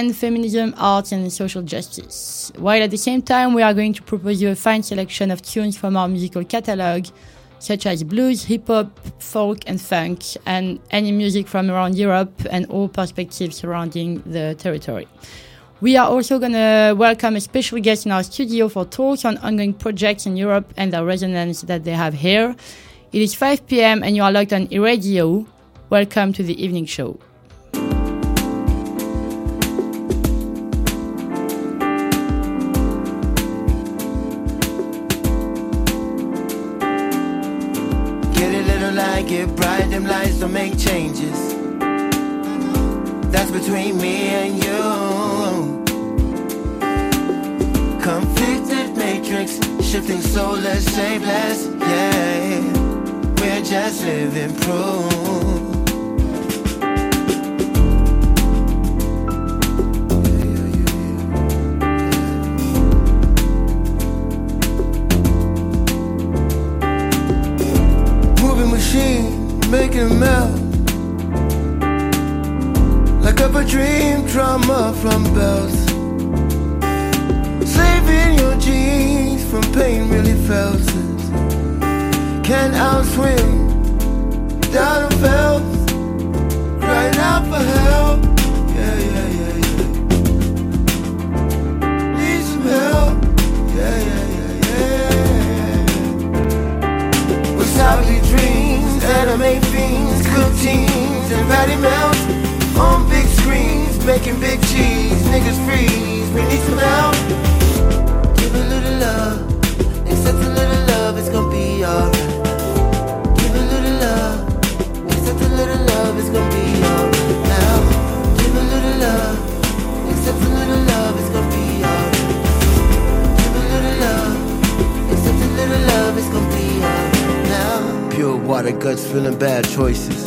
and feminism, art, and social justice. While at the same time, we are going to propose you a fine selection of tunes from our musical catalog, such as blues, hip hop, folk, and funk, and any music from around Europe and all perspectives surrounding the territory. We are also going to welcome a special guest in our studio for talks on ongoing projects in Europe and the resonance that they have here. It is 5 p.m. and you are locked on iRadio. Welcome to the evening show. Get bright, them lights don't make changes. That's between me and you. Conflicted matrix, shifting soulless, shapeless, yeah. We're just living proof. Making melt. Like up a dream drama from bells. Saving your jeans from pain really felt. Can't outswim down a felt. Crying out for help. Yeah yeah yeah yeah. Need some help. Yeah yeah yeah, yeah. Wasabi dreams, anime fiends, teams, and patty melts on big screens, making big cheese. Niggas freeze, we need some help. Give a little love, accept a little love, it's gonna be alright. Give a little love, accept a little love, it's gonna be alright. Now, give a little love, accept a little love, it's gonna be alright. Give a little love, accept a little love, it's gonna be alright. Now. Pure water, guts feeling bad choices.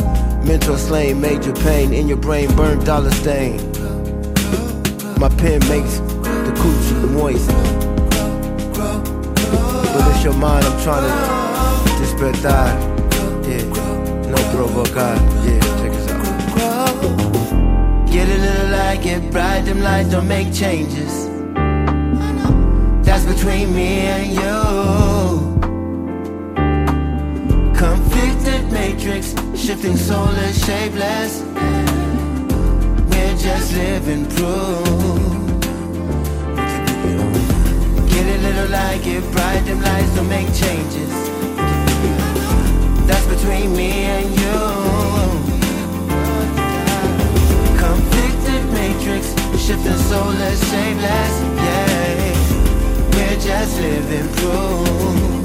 Mental slain, major pain in your brain, burned dollar stain. My pen makes the coochie moist. But it's your mind, I'm trying to despertar. Yeah, no provocar. Yeah, check us out. Get a little light, get bright, them lights don't make changes. That's between me and you. Conflicted matrix, shifting soulless, shapeless. We're just living proof. Get a little light, get bright, them lights don't make changes. That's between me and you. Conflicted matrix, shifting soulless, shapeless. Yeah, we're just living proof.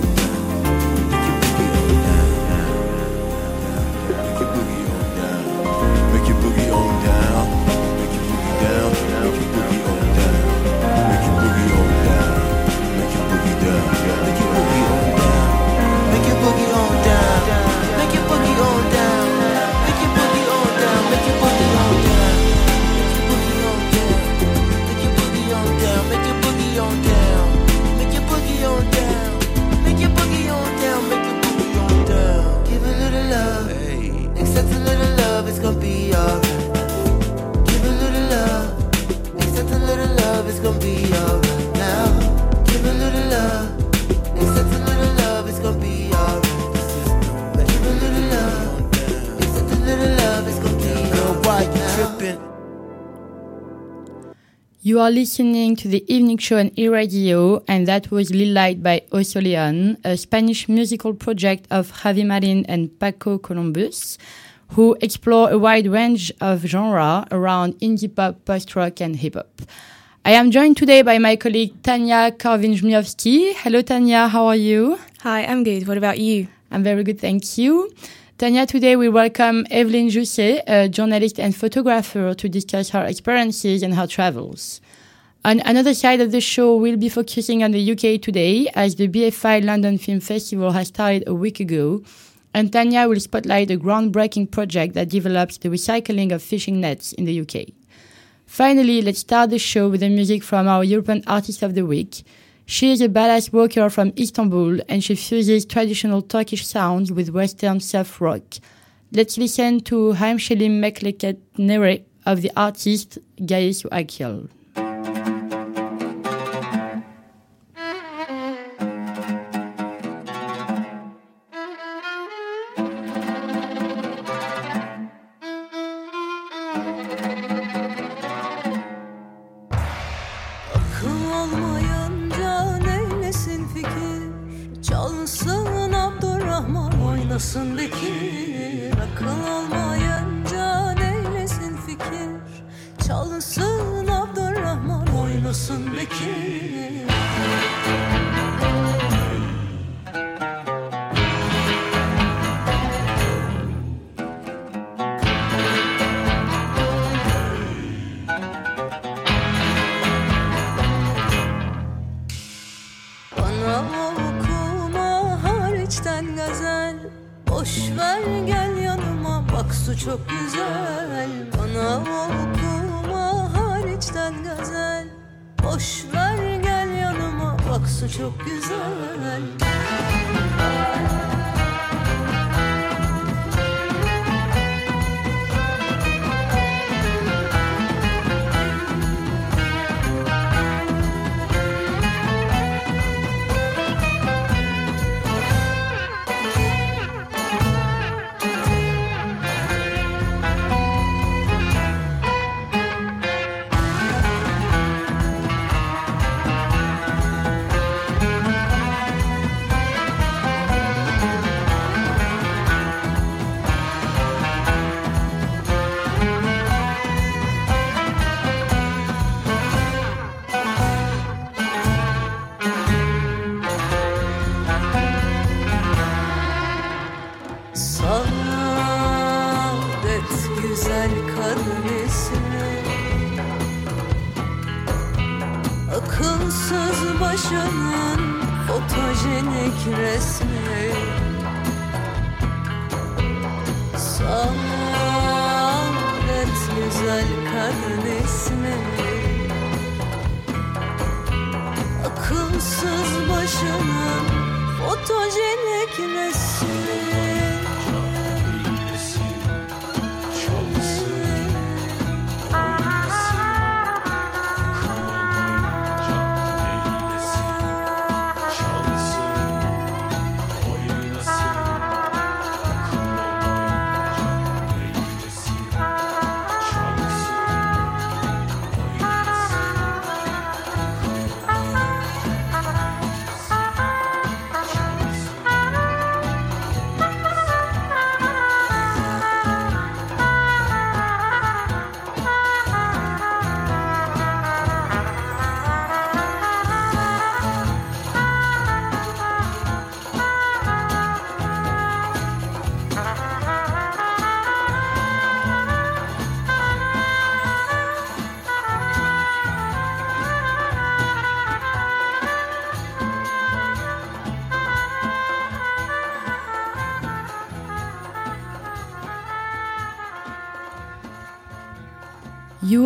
You are listening to the evening show on e-radio, and that was Lil Light by Oso Leon, a Spanish musical project of Javi Marin and Paco Columbus, who explore a wide range of genre around indie pop, post-rock, and hip-hop. I am joined today by my colleague Tanya Korvin-Jmiowski. Hello, Tanya. How are you? Hi, I'm good. What about you? I'm very good, thank you. Tanya, today we welcome Evelyn Jousset, a journalist and photographer, to discuss her experiences and her travels. On another side of the show, we'll be focusing on the UK today, as the BFI London Film Festival has started a week ago, and Tanya will spotlight a groundbreaking project that develops the recycling of fishing nets in the UK. Finally, let's start the show with the music from our European Artist of the Week. She is a badass rocker from Istanbul and she fuses traditional Turkish sounds with Western surf rock. Let's listen to Haim Shelim Mekleket Nere of the artist Gaius Akil.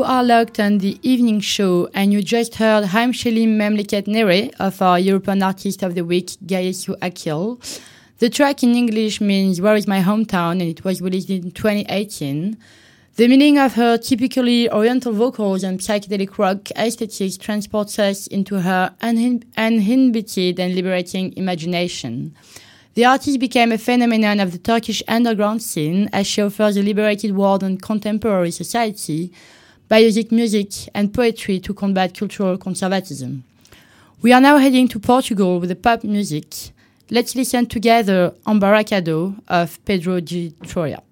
You are locked on the evening show, and you just heard Haim Shelim Memleket Nere of our European Artist of the Week, Gayesu Akil. The track in English means Where is my hometown, and it was released in 2018. The meaning of her typically oriental vocals and psychedelic rock aesthetics transports us into her unin- uninhibited and liberating imagination. The artist became a phenomenon of the Turkish underground scene as she offers a liberated world on contemporary society using music and poetry to combat cultural conservatism. We are now heading to Portugal with the pop music. Let's listen together Embaracado of Pedro de Troya.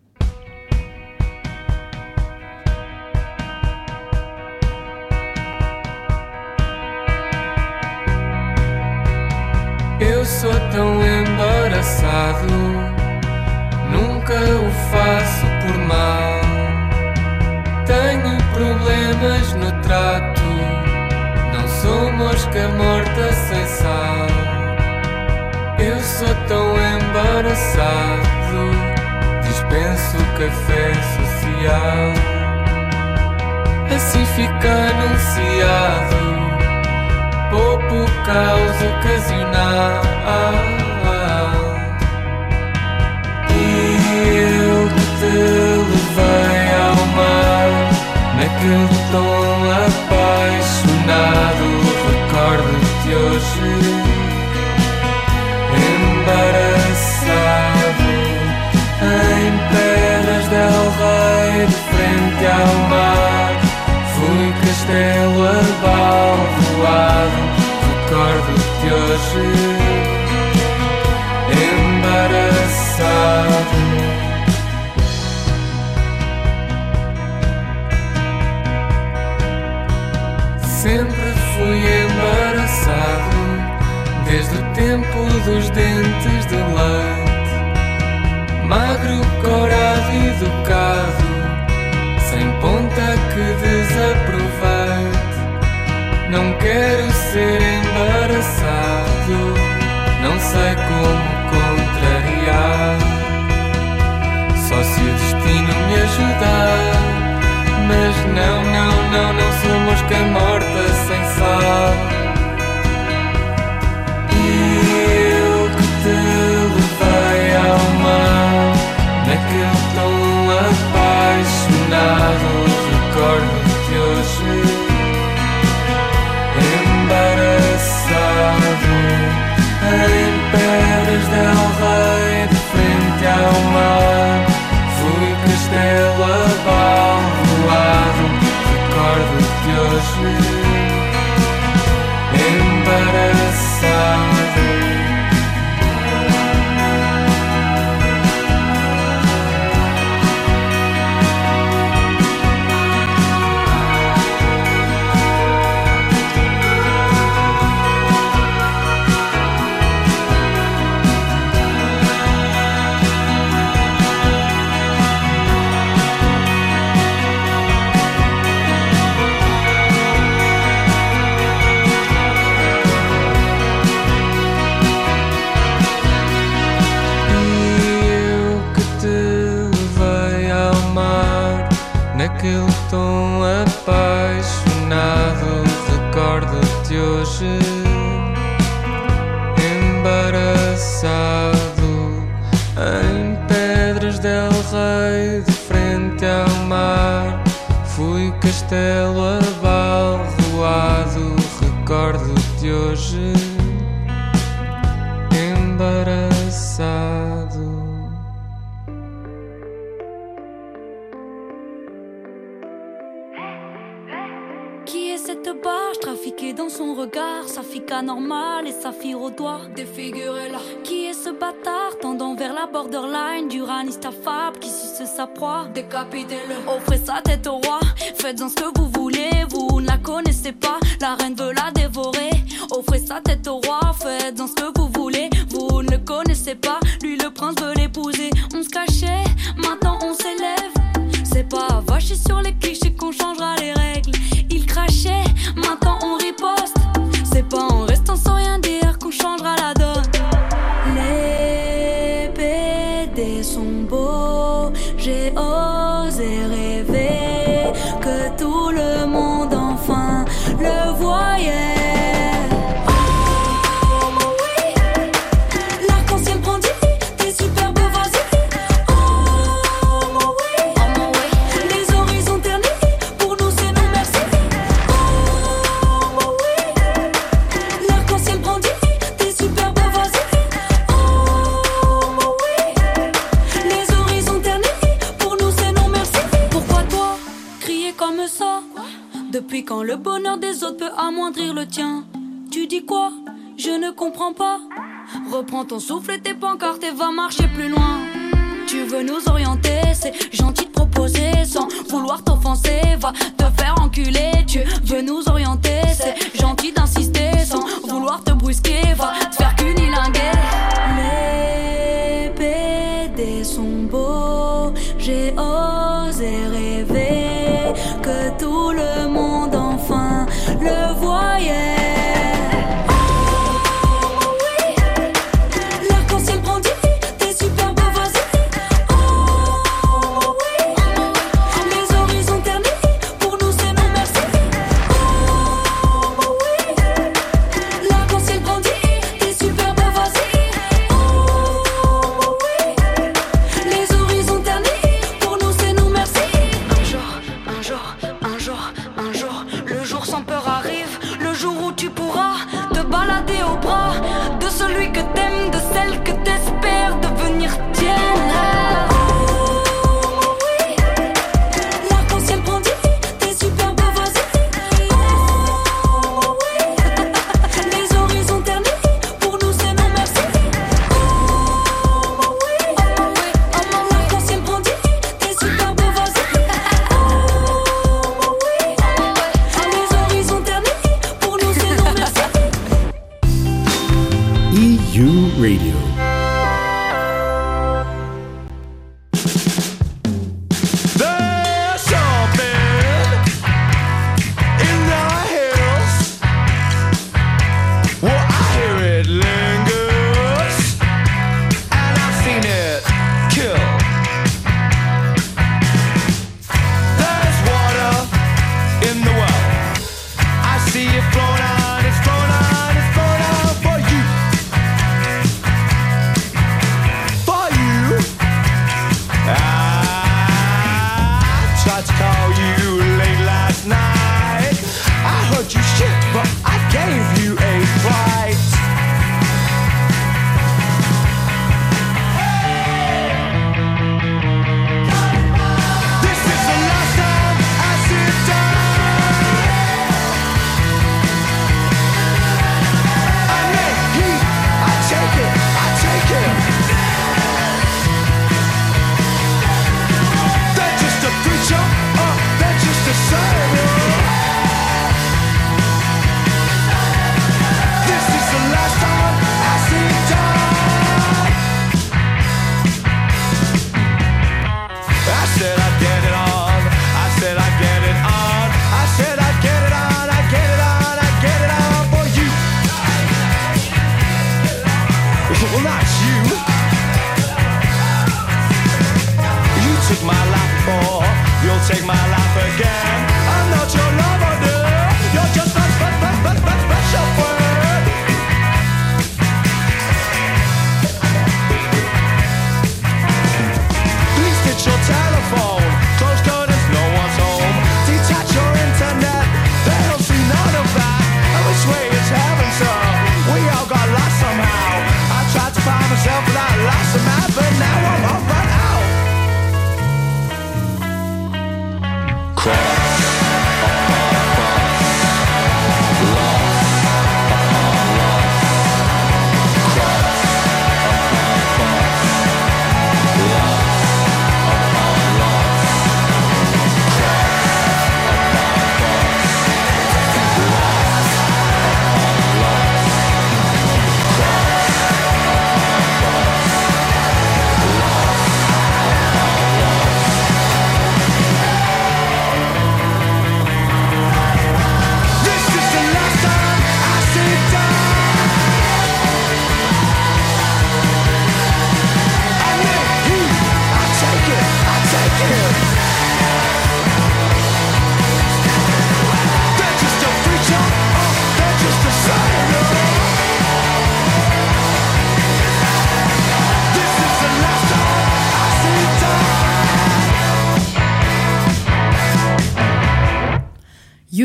Eu sou tão embaraçado, nunca o faço por mal. Problemas no trato, não sou mosca morta sem sal. Eu sou tão embaraçado, dispenso café social. Assim fica anunciado pouco caos ocasional. E eu te levei ao mar, Radio. embaraçado em pedras del rei de frente ao mar. Fui castelo abalroado, recordo-te hoje embaraçado. tempo dos dentes de leite, magro, corado e educado, sem ponta que desaproveite. Não quero ser embaraçado, não sei como contrariar. Só se o destino me ajudar. Mas não, não, não, não sou mosca morta sem sal. tête au roi, faites-en ce que vous voulez. Vous ne connaissez pas, lui le prince veut l'épouser. On se cachait, maintenant on s'élève. C'est pas vaché sur les clichés qu'on changera souffle, tes pancartes et va marcher plus loin.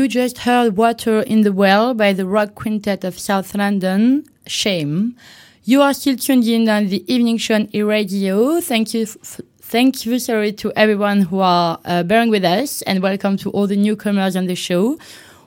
You just heard Water in the Well by the rock quintet of South London, Shame. You are still tuned in on the evening show on e-radio. Thank you, thank you, sorry, to everyone who are uh, bearing with us and welcome to all the newcomers on the show.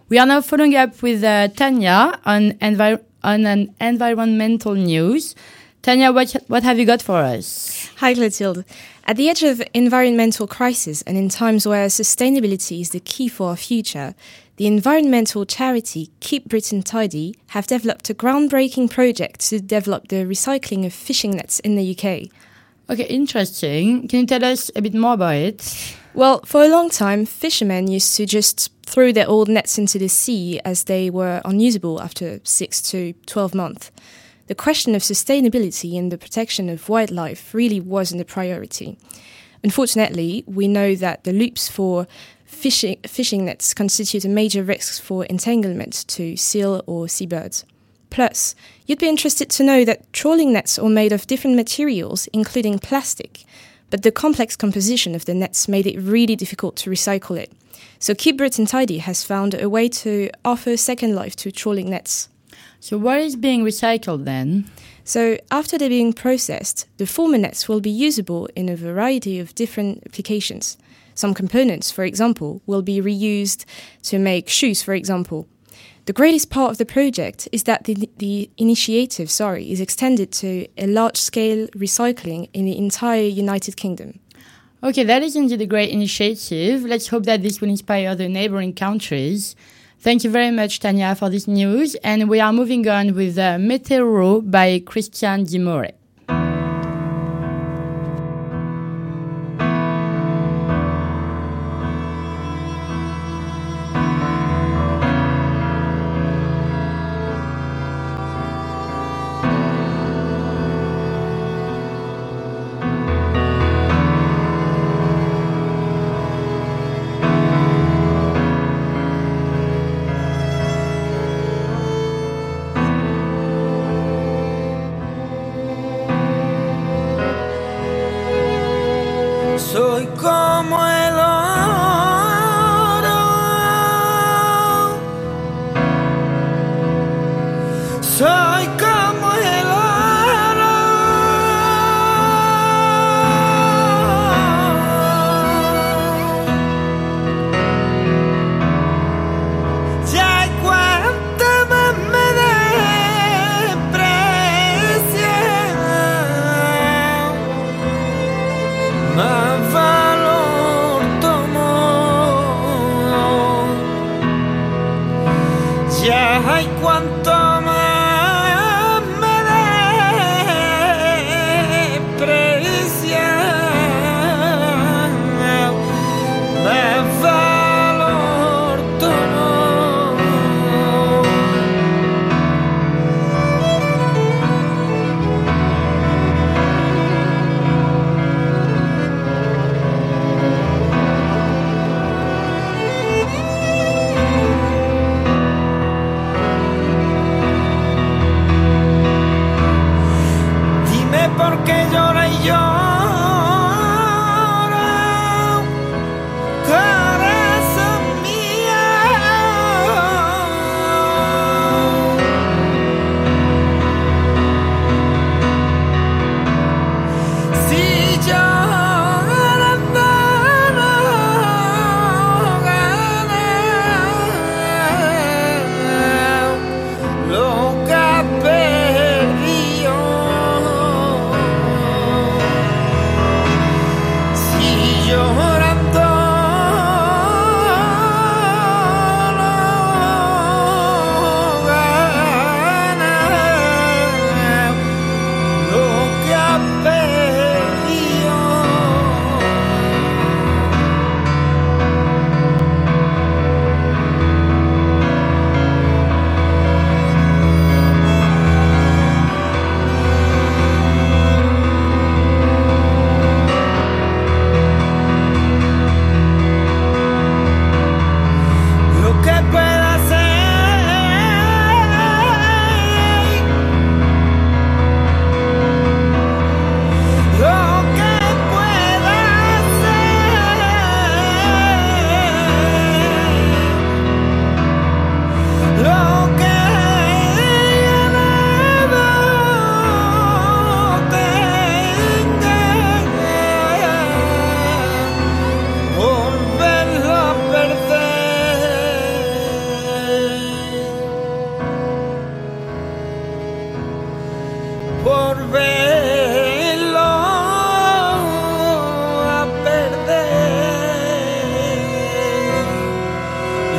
We are now following up with uh, Tanya on, envi- on an environmental news. Tanya, what, what have you got for us? Hi, Clotilde. At the edge of environmental crisis and in times where sustainability is the key for our future, the environmental charity Keep Britain Tidy have developed a groundbreaking project to develop the recycling of fishing nets in the UK. Okay, interesting. Can you tell us a bit more about it? Well, for a long time, fishermen used to just throw their old nets into the sea as they were unusable after 6 to 12 months. The question of sustainability and the protection of wildlife really wasn't a priority. Unfortunately, we know that the loops for fishing, fishing nets constitute a major risk for entanglement to seal or seabirds. Plus, you'd be interested to know that trawling nets are made of different materials, including plastic, but the complex composition of the nets made it really difficult to recycle it. So Keep Britain Tidy has found a way to offer second life to trawling nets. So, what is being recycled then? So after they're being processed, the former nets will be usable in a variety of different applications. Some components, for example, will be reused to make shoes, for example. The greatest part of the project is that the, the initiative, sorry, is extended to a large-scale recycling in the entire United Kingdom. Okay, that is indeed a great initiative. Let's hope that this will inspire the neighboring countries. Thank you very much, Tanya, for this news. And we are moving on with uh, Meteoro by Christian Dimore. porque llora y llora.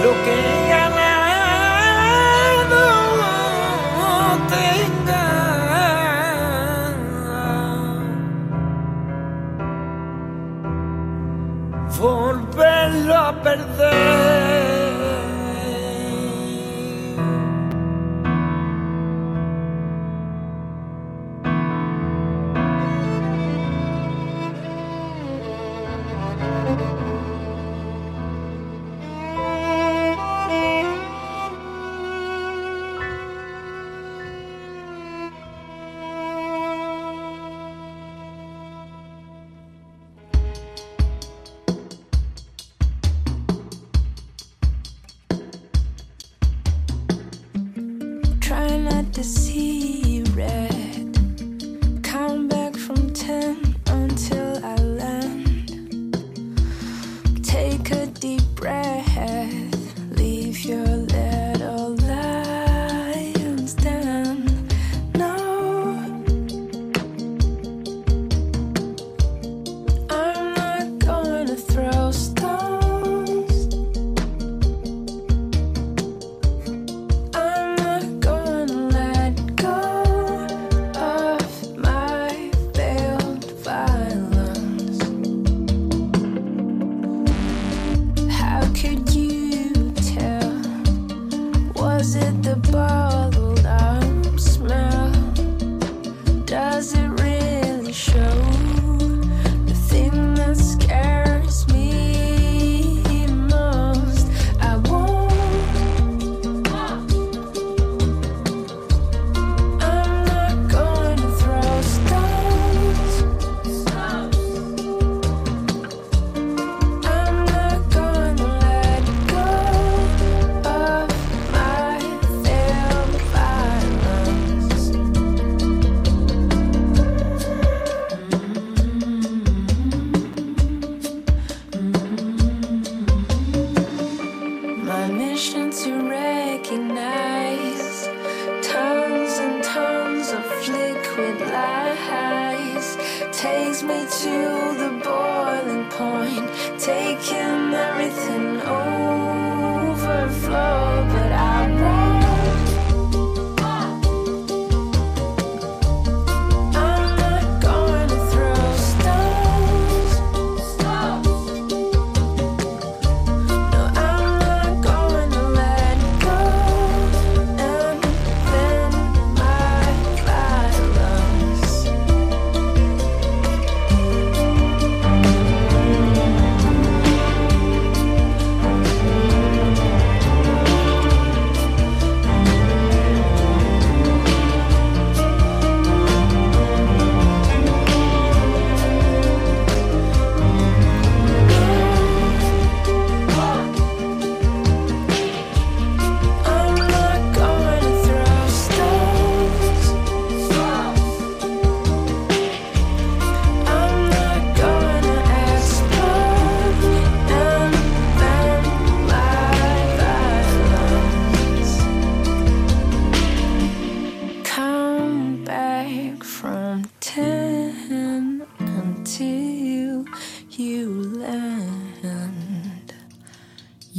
looking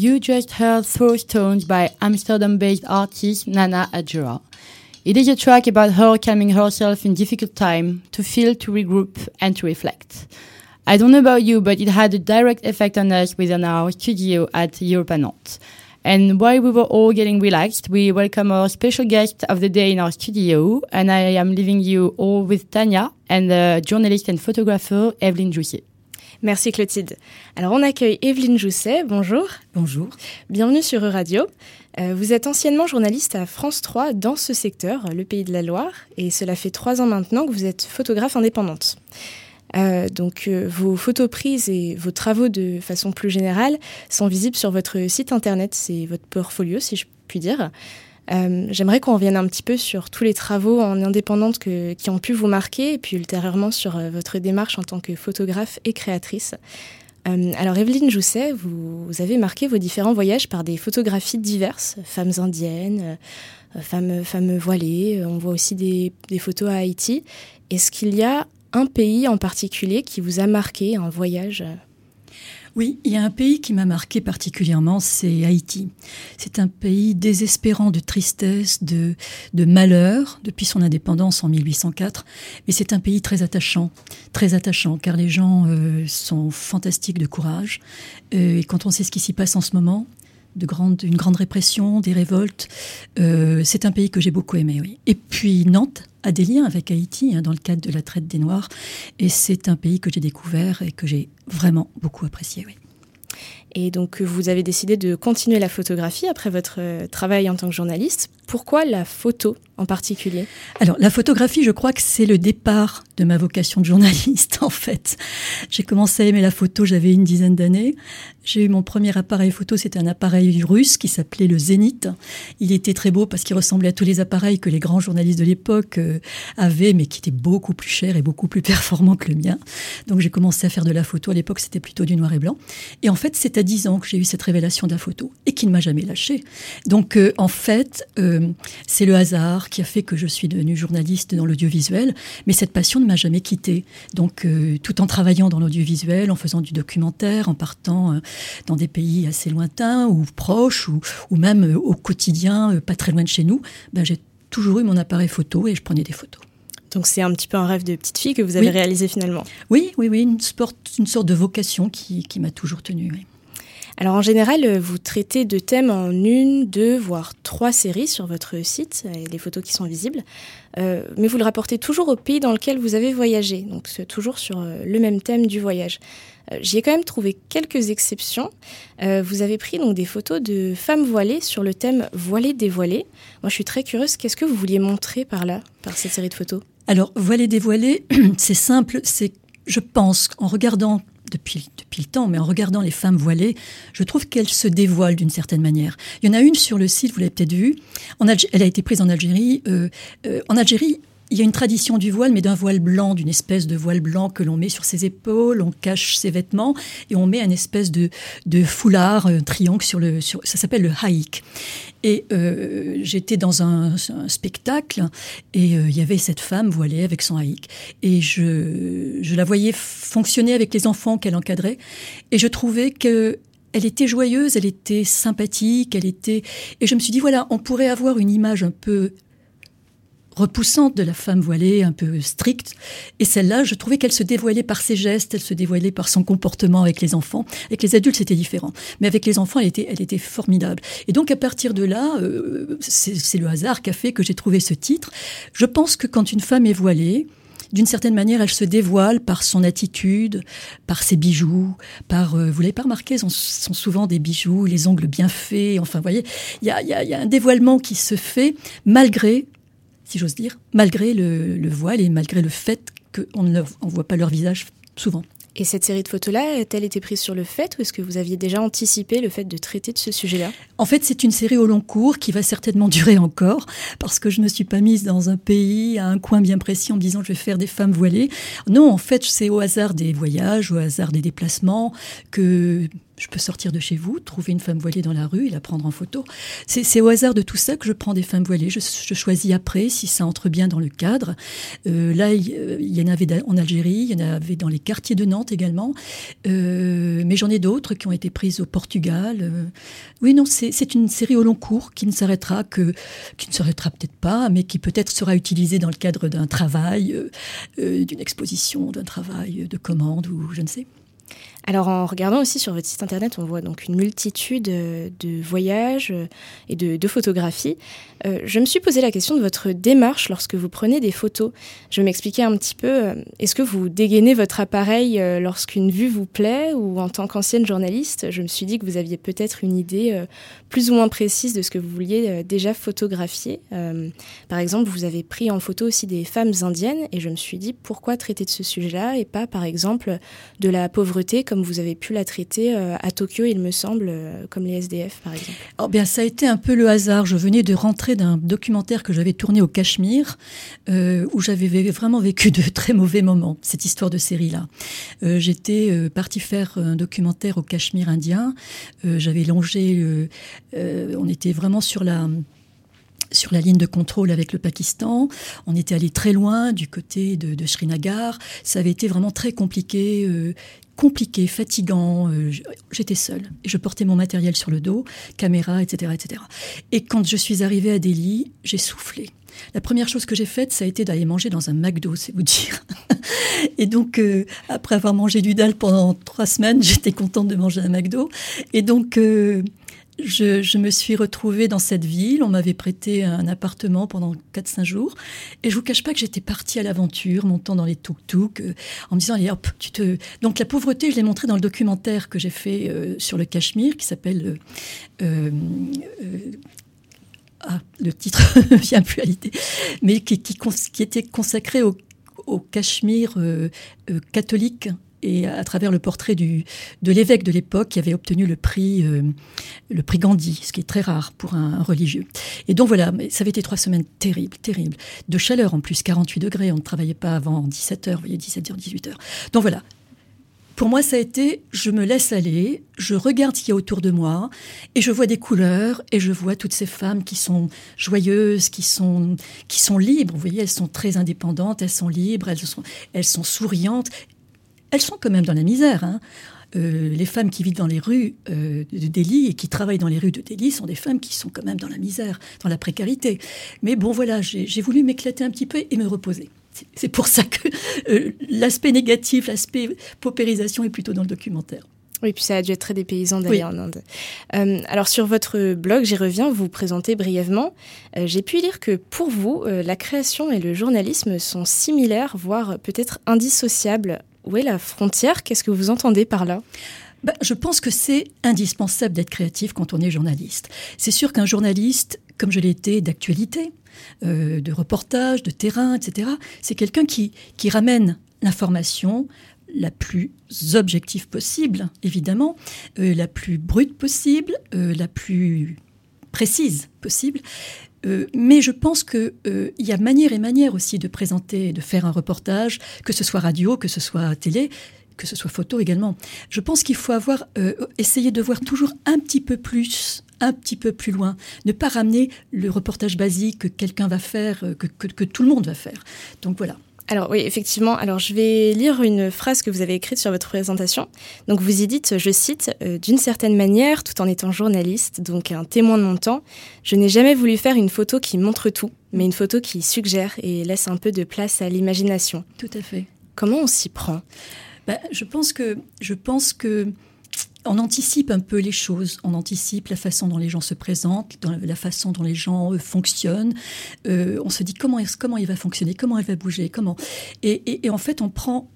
You just heard Throw Stones by Amsterdam-based artist Nana Adjura. It is a track about her calming herself in difficult time, to feel, to regroup, and to reflect. I don't know about you, but it had a direct effect on us within our studio at Europanant. And while we were all getting relaxed, we welcome our special guest of the day in our studio, and I am leaving you all with Tanya and the journalist and photographer Evelyn Jousset. Merci Clotilde. Alors on accueille Evelyne Jousset, bonjour. Bonjour. Bienvenue sur Euradio. Euh, vous êtes anciennement journaliste à France 3 dans ce secteur, le Pays de la Loire, et cela fait trois ans maintenant que vous êtes photographe indépendante. Euh, donc euh, vos photos prises et vos travaux de façon plus générale sont visibles sur votre site internet, c'est votre portfolio si je puis dire. Euh, J'aimerais qu'on revienne un petit peu sur tous les travaux en indépendante qui ont pu vous marquer et puis ultérieurement sur euh, votre démarche en tant que photographe et créatrice. Euh, alors Evelyne Jousset, vous, vous avez marqué vos différents voyages par des photographies diverses, femmes indiennes, femmes, voilées, on voit aussi des, photos à Haïti. Est-ce qu'il y a un pays en particulier qui vous a marqué, un voyage Oui, il y a un pays qui m'a marqué particulièrement, c'est Haïti. C'est un pays désespérant de tristesse, de, malheur depuis son indépendance en 1804, mais c'est un pays très attachant, très attachant, car les gens euh, sont fantastiques de courage. Euh, et quand on sait ce qui s'y passe en ce moment, de grande, une grande répression, des révoltes, euh, c'est un pays que j'ai beaucoup aimé. Oui. Et puis Nantes a des liens avec Haïti hein, dans le cadre de la traite des Noirs, et c'est un pays que j'ai découvert et que j'ai vraiment beaucoup apprécié. Oui. Et donc vous avez décidé de continuer la photographie après votre euh, travail en tant que journaliste. Pourquoi la photo en particulier? Alors, la photographie, je crois que c'est le départ de ma vocation de journaliste, en fait. J'ai commencé à aimer la photo, j'avais une dizaine d'années. J'ai eu mon premier appareil photo, c'était un appareil russe qui s'appelait le Zénith. Il était très beau parce qu'il ressemblait à tous les appareils que les grands journalistes de l'époque euh, avaient, mais qui étaient beaucoup plus chers et beaucoup plus performants que le mien. Donc, j'ai commencé à faire de la photo. À l'époque, c'était plutôt du noir et blanc. Et en fait, c'est à 10 ans que j'ai eu cette révélation de la photo et qui ne m'a jamais lâché. Donc, euh, en fait, euh, c'est le hasard qui a fait que je suis devenue journaliste dans l'audiovisuel, mais cette passion ne m'a jamais quittée. Donc, euh, tout en travaillant dans l'audiovisuel, en faisant du documentaire, en partant euh, dans des pays assez lointains ou proches, ou, ou même euh, au quotidien, euh, pas très loin de chez nous, ben, j'ai toujours eu mon appareil photo et je prenais des photos. Donc c'est un petit peu un rêve de petite fille que vous avez Oui. réalisé finalement. Oui, oui, oui, une, sorte de vocation qui, qui m'a toujours tenue. oui. Alors en général, vous traitez de thèmes en une, deux, voire trois séries sur votre site et les photos qui sont visibles. Euh, mais vous le rapportez toujours au pays dans lequel vous avez voyagé, donc toujours sur euh, le même thème du voyage. Euh, J'y ai quand même trouvé quelques exceptions. Vous avez pris donc des photos de femmes voilées sur le thème voilées dévoilées. Moi, je suis très curieuse. Qu'est-ce que vous vouliez montrer par là, par cette série de photos? Alors, voilé dévoilé, c'est simple, c'est, je pense, en regardant depuis, depuis le temps, mais en regardant les femmes voilées, je trouve qu'elles se dévoilent d'une certaine manière. Il y en a une sur le site, vous l'avez peut-être vue, elle a été prise en Algérie. Euh, euh, en Algérie, il y a une tradition du voile, mais d'un voile blanc, d'une espèce de voile blanc que l'on met sur ses épaules, on cache ses vêtements et on met une espèce de, de foulard, un triangle sur le, sur, ça s'appelle le haïk. Et euh, j'étais dans un, un spectacle et euh, il y avait cette femme voilée avec son haïk. Et je, je la voyais fonctionner avec les enfants qu'elle encadrait. Et je trouvais que elle était joyeuse, elle était sympathique, elle était. Et je me suis dit, voilà, on pourrait avoir une image un peu repoussante de la femme voilée, un peu stricte. Et celle-là, je trouvais qu'elle se dévoilait par ses gestes, elle se dévoilait par son comportement avec les enfants. Avec les adultes, c'était différent. Mais avec les enfants, elle était, formidable. Et donc, à partir de là, euh, c'est le hasard qui a fait que j'ai trouvé ce titre. Je pense que quand une femme est voilée, d'une certaine manière, elle se dévoile par son attitude, par ses bijoux, par, euh, vous l'avez pas remarqué, sont, sont souvent des bijoux, les ongles bien faits. Enfin, vous voyez, il y a, y a- y a un dévoilement qui se fait malgré, si j'ose dire, malgré le, le voile et malgré le fait qu'on ne on voit pas leur visage souvent. Et cette série de photos-là, a-t-elle été prise sur le fait ou est-ce que vous aviez déjà anticipé le fait de traiter de ce sujet-là? En fait, c'est une série au long cours qui va certainement durer encore parce que je ne me suis pas mise dans un pays, à un coin bien précis en me disant je vais faire des femmes voilées. Non, en fait, c'est au hasard des voyages, au hasard des déplacements que je peux sortir de chez vous, trouver une femme voilée dans la rue et la prendre en photo. C'est au hasard de tout ça que je prends des femmes voilées. Je, choisis après si ça entre bien dans le cadre. Euh, là, il euh, il y en avait en Algérie, il y en avait dans les quartiers de Nantes également. Euh, mais j'en ai d'autres qui ont été prises au Portugal. Oui, non, c'est une série au long cours qui ne s'arrêtera que, qui ne s'arrêtera peut-être pas, mais qui peut-être sera utilisée dans le cadre d'un travail, d'une exposition, d'un travail de commande ou je ne sais. Alors en regardant aussi sur votre site internet, on voit donc une multitude euh, de voyages euh, et de, photographies. Euh, je me suis posé la question de votre démarche lorsque vous prenez des photos. Je vais m'expliquer un petit peu. Est-ce que vous dégainez votre appareil lorsqu'une vue vous plaît ou en tant qu'ancienne journaliste, je me suis dit que vous aviez peut-être une idée plus ou moins précise de ce que vous vouliez déjà photographier. Par exemple, vous avez pris en photo aussi des femmes indiennes et je me suis dit pourquoi traiter de ce sujet-là et pas par exemple de la pauvreté comme vous avez pu la traiter euh, à Tokyo, il me semble, euh, comme les SDF par exemple. Oh bien, ça a été un peu le hasard. Je venais de rentrer d'un documentaire que j'avais tourné au Cachemire, euh, où j'avais vraiment vécu de très mauvais moments, cette histoire de série-là. J'étais euh, partie faire un documentaire au Cachemire indien. J'avais longé, on était vraiment sur la sur la ligne de contrôle avec le Pakistan. On était allé très loin du côté de, Srinagar. Ça avait été vraiment très compliqué, compliqué, fatigant. Euh, J'étais seule je portais mon matériel sur le dos, caméra, etc., etc. Et quand je suis arrivée à Delhi, j'ai soufflé. La première chose que j'ai faite, ça a été d'aller manger dans un McDo, c'est vous dire. Et donc, euh, après avoir mangé du dalle pendant trois semaines, j'étais contente de manger un McDo. Et donc, euh, je, me suis retrouvée dans cette ville. On m'avait prêté un appartement pendant 4-5 jours. Et je vous cache pas que j'étais partie à l'aventure, montant dans les tuk-tuk, euh, en me disant, allez hop, tu te... Donc la pauvreté, je l'ai montrée dans le documentaire que j'ai fait euh, sur le Cachemire, qui s'appelle... euh, euh, ah, le titre ne vient plus à l'idée, mais qui, était consacré au, au Cachemire catholique et à travers le portrait du, de l'évêque de l'époque qui avait obtenu le prix, euh, le prix Gandhi, ce qui est très rare pour un, religieux. Et donc voilà, ça avait été trois semaines terribles, terribles. De chaleur en plus, 48 degrés, on ne travaillait pas avant 17 heures, vous voyez, 17 heures, 18 heures. Donc voilà. Pour moi, ça a été, je me laisse aller, je regarde ce qu'il y a autour de moi, et je vois des couleurs, et je vois toutes ces femmes qui sont joyeuses, qui sont, qui sont libres. Vous voyez, elles sont très indépendantes, elles sont libres, elles sont, elles sont souriantes. Elles sont quand même dans la misère. Hein. Euh, les femmes qui vivent dans les rues euh, de Delhi et qui travaillent dans les rues de Delhi sont des femmes qui sont quand même dans la misère, dans la précarité. Mais bon, voilà, j'ai voulu m'éclater un petit peu et me reposer. C'est- pour ça que euh, l'aspect négatif, l'aspect paupérisation est plutôt dans le documentaire. Oui, puis ça a dû être très dépaysant d'aller Oui. en Inde. Euh, alors sur votre blog, j'y reviens, vous vous présentez brièvement. Euh, J'ai pu lire que pour vous, euh, la création et le journalisme sont similaires, voire peut-être indissociables. Où la frontière? Qu'est-ce que vous entendez par là? Ben, je pense que c'est indispensable d'être créatif quand on est journaliste. C'est sûr qu'un journaliste, comme je l'ai été d'actualité, euh, de reportage, de terrain, etc., c'est quelqu'un qui, qui ramène l'information la plus objective possible, évidemment, euh, la plus brute possible, euh, la plus précise possible. Euh, mais je pense qu'il il y a manière et manière aussi de présenter, de faire un reportage, que ce soit radio, que ce soit télé, que ce soit photo également. Je pense qu'il faut avoir euh, essayer de voir toujours un petit peu plus un petit peu plus loin, ne pas ramener le reportage basique que quelqu'un va faire, euh, que, que, que tout le monde va faire. Donc voilà. Alors oui, effectivement. Alors je vais lire une phrase que vous avez écrite sur votre présentation. Donc vous y dites, je cite, euh, d'une certaine manière, tout en étant journaliste, donc un témoin de mon temps, je n'ai jamais voulu faire une photo qui montre tout, mais une photo qui suggère et laisse un peu de place à l'imagination. Tout à fait. Comment on s'y prend? Ben, je pense que je pense que on anticipe un peu les choses, on anticipe la façon dont les gens se présentent, la façon dont les gens euh, fonctionnent. Euh, on se dit comment, comment il va fonctionner, comment elle va bouger, comment. Et en fait, on prend,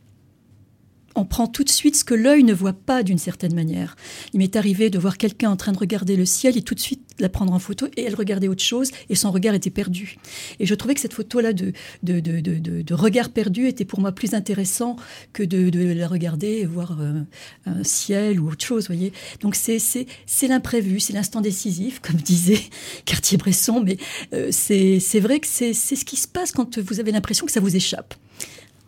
on prend tout de suite ce que l'œil ne voit pas d'une certaine manière. Il m'est arrivé de voir quelqu'un en train de regarder le ciel et tout de suite la prendre en photo et elle regardait autre chose et son regard était perdu. Et je trouvais que cette photo-là de, de, de, de, de- regard perdu était pour moi plus intéressant que de, la regarder et voir euh, un ciel ou autre chose, voyez. Donc c'est l'imprévu, c'est l'instant décisif, comme disait Cartier-Bresson, mais euh, c'est vrai que c'est ce qui se passe quand vous avez l'impression que ça vous échappe,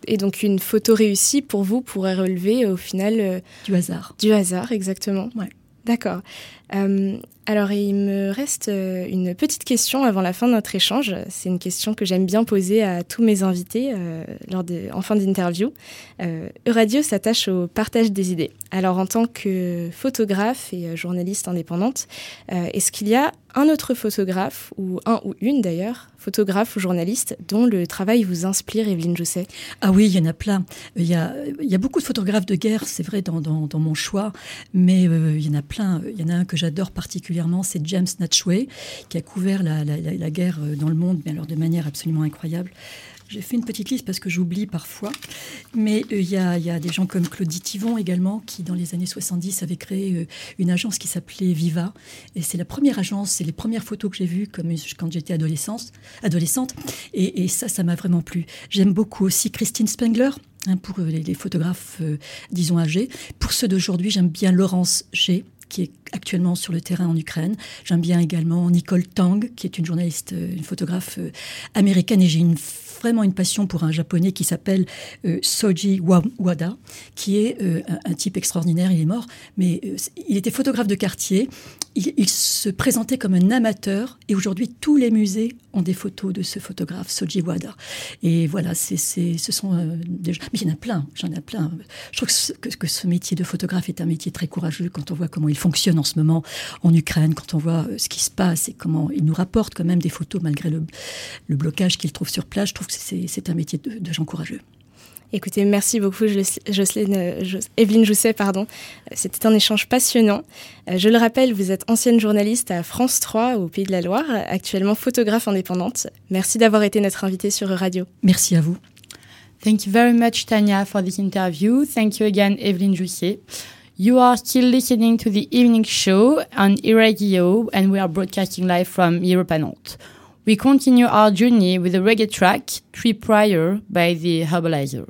Et donc une photo réussie pour vous pourrait relever au final euh, du hasard. du hasard, exactement. Ouais. D'accord. Euh, alors il me reste euh, une petite question avant la fin de notre échange. C'est une question que j'aime bien poser à tous mes invités euh, lors de, en fin d'interview. Euh, Euradio s'attache au partage des idées. Alors en tant que photographe et euh, journaliste indépendante, euh, est-ce qu'il y a un autre photographe, ou un ou une d'ailleurs, photographe ou journaliste, dont le travail vous inspire, Evelyne Jousset Ah oui, il y en a plein. Il y a, beaucoup de photographes de guerre, c'est vrai, dans, mon choix, mais euh, il y en a plein. Il y en a un que j'adore particulièrement, c'est James Natchway, qui a couvert la, la guerre euh, dans le monde, mais alors de manière absolument incroyable. J'ai fait une petite liste parce que j'oublie parfois. Mais euh, il y, a, des gens comme Claudie Tivon également, qui dans les années 70 avait créé euh, une agence qui s'appelait Viva. Et c'est la première agence, c'est les premières photos que j'ai vues comme, quand j'étais adolescente. Et, ça, ça m'a vraiment plu. J'aime beaucoup aussi Christine Spengler. Hein, pour les, photographes, euh, disons, âgés. Pour ceux d'aujourd'hui, j'aime bien Laurence G qui est actuellement sur le terrain en Ukraine. J'aime bien également Nicole Tang, qui est une journaliste, euh, une photographe euh, américaine, et j'ai une, vraiment une passion pour un japonais qui s'appelle euh, Soji Wa- Wada, qui est euh, un, un type extraordinaire. Il est mort, mais euh, il était photographe de quartier. Il, il se présentait comme un amateur, et aujourd'hui tous les musées ont des photos de ce photographe, Soji Wada. Et voilà, c'est, ce sont euh, des. Mais il y en a plein, j'en ai plein. Je trouve que ce, que, ce métier de photographe est un métier très courageux quand on voit comment il fonctionne en ce moment en Ukraine, quand on voit euh, ce qui se passe et comment il nous rapporte quand même des photos malgré le, le blocage qu'il trouve sur place. Je trouve que c'est, un métier de gens courageux. Écoutez, merci beaucoup Jocelyne, euh, Evelyne Jousset, pardon. Euh, C'était un échange passionnant. Euh, Je le rappelle, vous êtes ancienne journaliste à France 3 au Pays de la Loire, actuellement photographe indépendante. Merci d'avoir été notre invitée sur Radio. Merci à vous. Thank you very much, Tanya, for this interview. Thank you again, Evelyn Jussier. You are still listening to the evening show on eRadio, and we are broadcasting live from Europe Nantes. We continue our journey with a reggae track, Tree Prior, by the Herbalizer.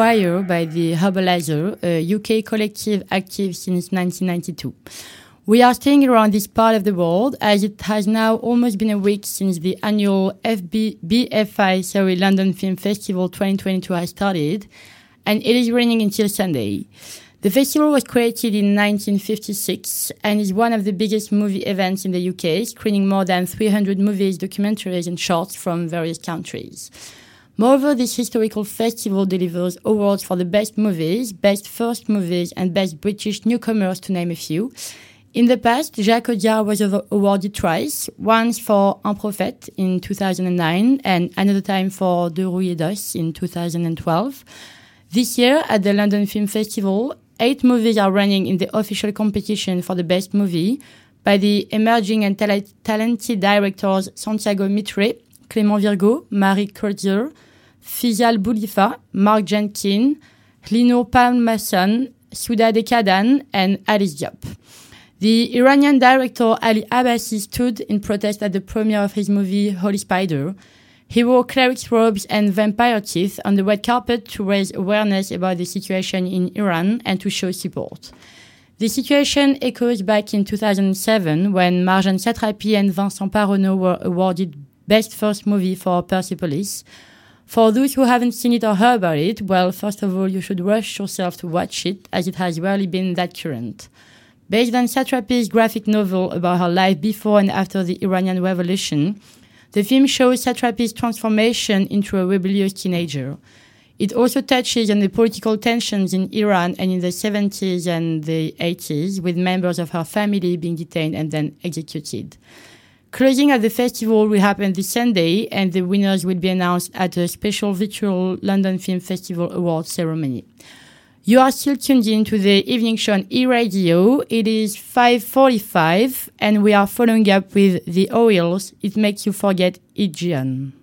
Tripwire by the Herbalizer, a UK collective active since 1992. We are staying around this part of the world as it has now almost been a week since the annual FB, BFI sorry, London Film Festival 2022 has started and it is running until Sunday. The festival was created in 1956 and is one of the biggest movie events in the UK, screening more than 300 movies, documentaries and shorts from various countries. Moreover, this historical festival delivers awards for the best movies, best first movies, and best British newcomers, to name a few. In the past, Jacques Audiard was awarded twice, once for Un Prophète in 2009 and another time for De Rouille d'Os in 2012. This year, at the London Film Festival, eight movies are running in the official competition for the best movie by the emerging and talented directors Santiago Mitre, Clément Virgo, Marie Kurzer, Fizal Boulifa, Mark Jenkin, Lino Palmason, Souda Dekadan, and Alice Diop. The Iranian director Ali Abbasi stood in protest at the premiere of his movie Holy Spider. He wore cleric's robes and vampire teeth on the red carpet to raise awareness about the situation in Iran and to show support. The situation echoes back in 2007 when Marjane Satrapi and Vincent Paronneau were awarded Best First Movie for Persepolis. For those who haven't seen it or heard about it, well, first of all, you should rush yourself to watch it as it has rarely been that current. Based on Satrapi's graphic novel about her life before and after the Iranian Revolution, the film shows Satrapi's transformation into a rebellious teenager. It also touches on the political tensions in Iran and in the 70s and the 80s, with members of her family being detained and then executed. Closing at the festival will happen this Sunday, and the winners will be announced at a special virtual London Film Festival Awards ceremony. You are still tuned in to the evening show on e-radio. It is 5.45 and we are following up with The Oils. It makes you forget Aegean.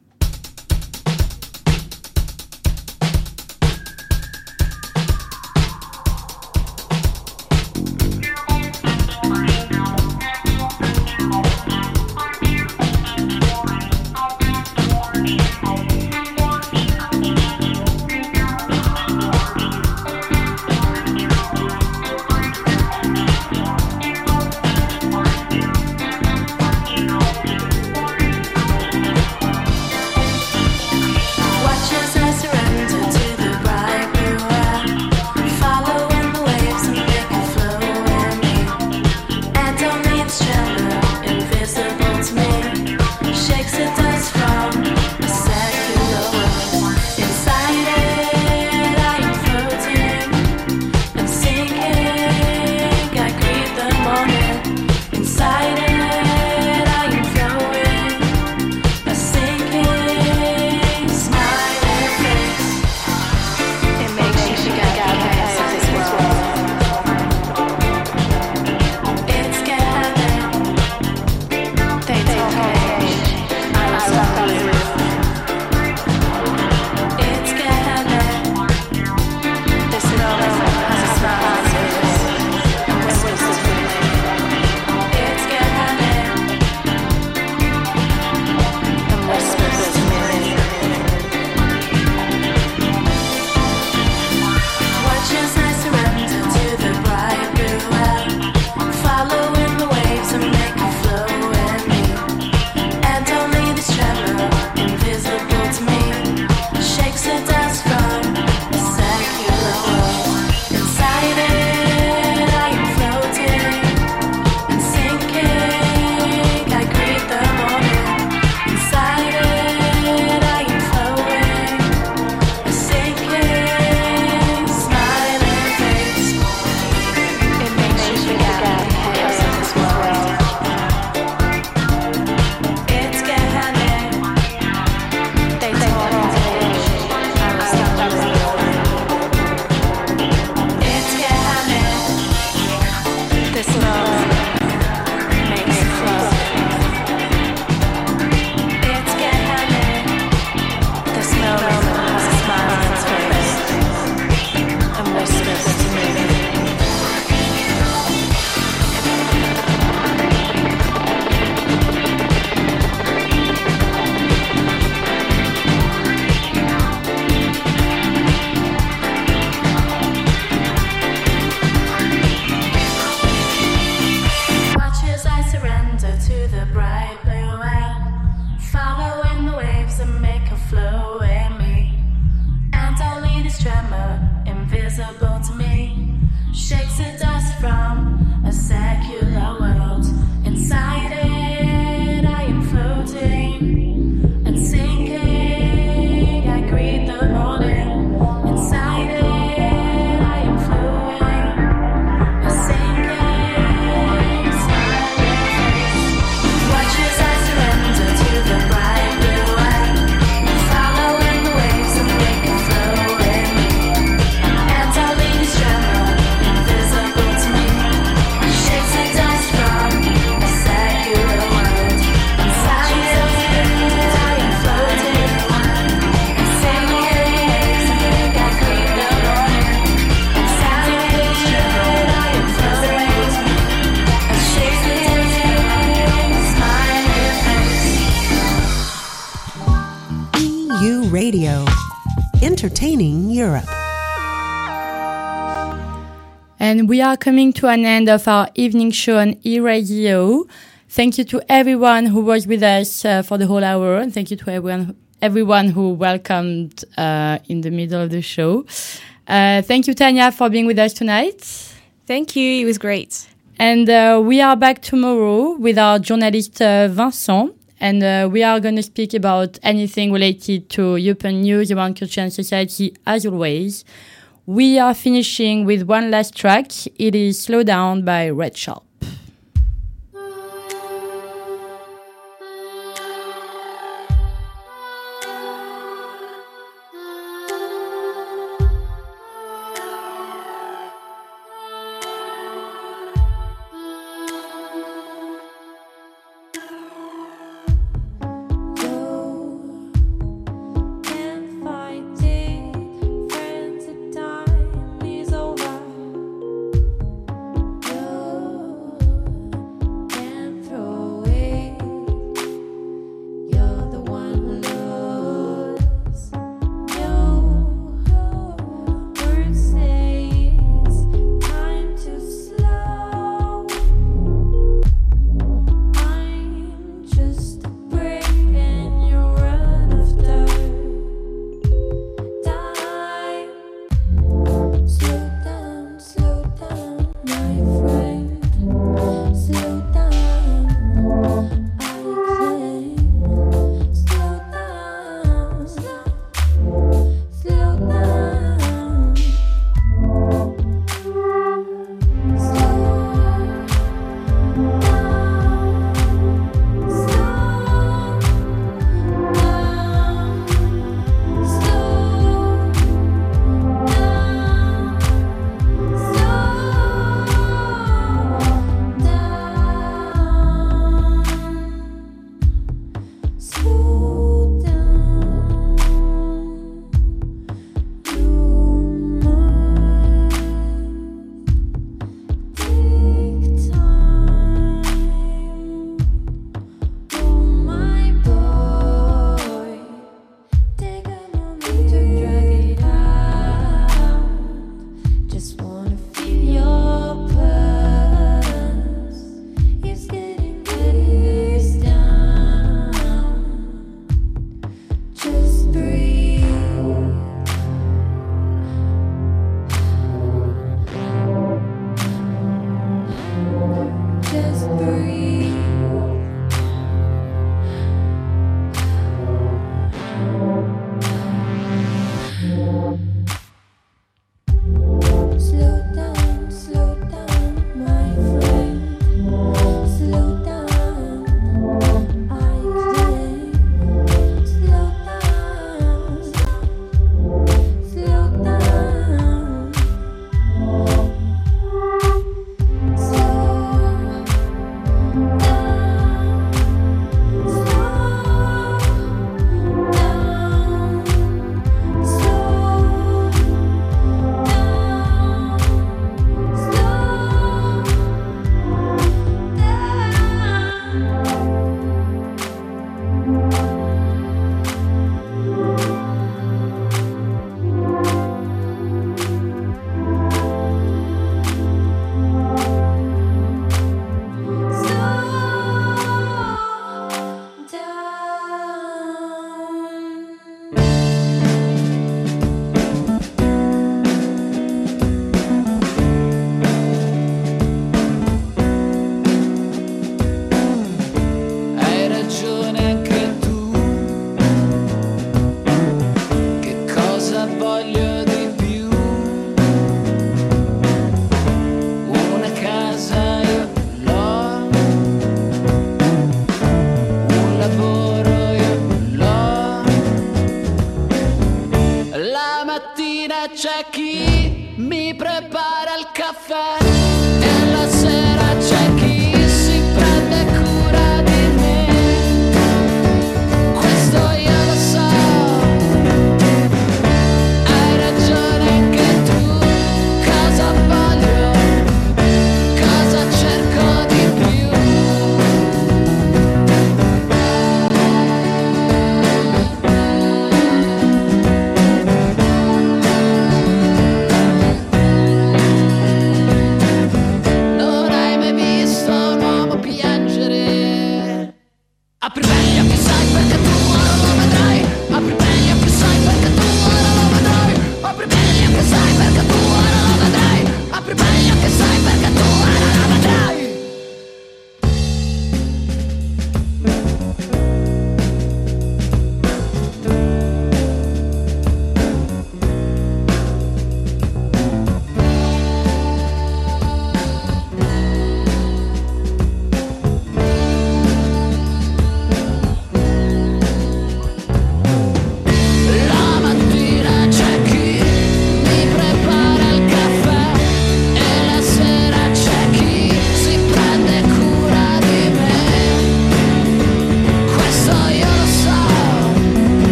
Entertaining Europe. And we are coming to an end of our evening show on e-radio. Thank you to everyone who was with us uh, for the whole hour, and thank you to everyone everyone who welcomed uh, in the middle of the show. Uh, thank you, Tanya, for being with us tonight. Thank you. It was great. And uh, we are back tomorrow with our journalist uh, Vincent. And uh, we are going to speak about anything related to European news around culture and society as always. We are finishing with one last track. It is Slow Down by Red Sharp.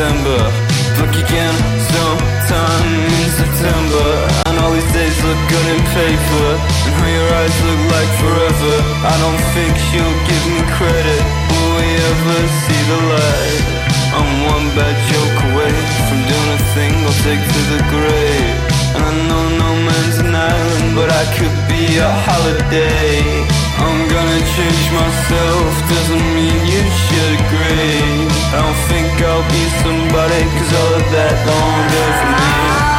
December. Blink again sometime in September. And all these days look good in paper. And how your eyes look like forever. I don't think she'll give me credit. Will we ever see the light? I'm one bad joke away from doing a thing I'll take to the grave. I know no man's an island, but I could be a holiday. I'm gonna change myself, doesn't mean you should agree. I don't think I'll be somebody, cause all of that don't ever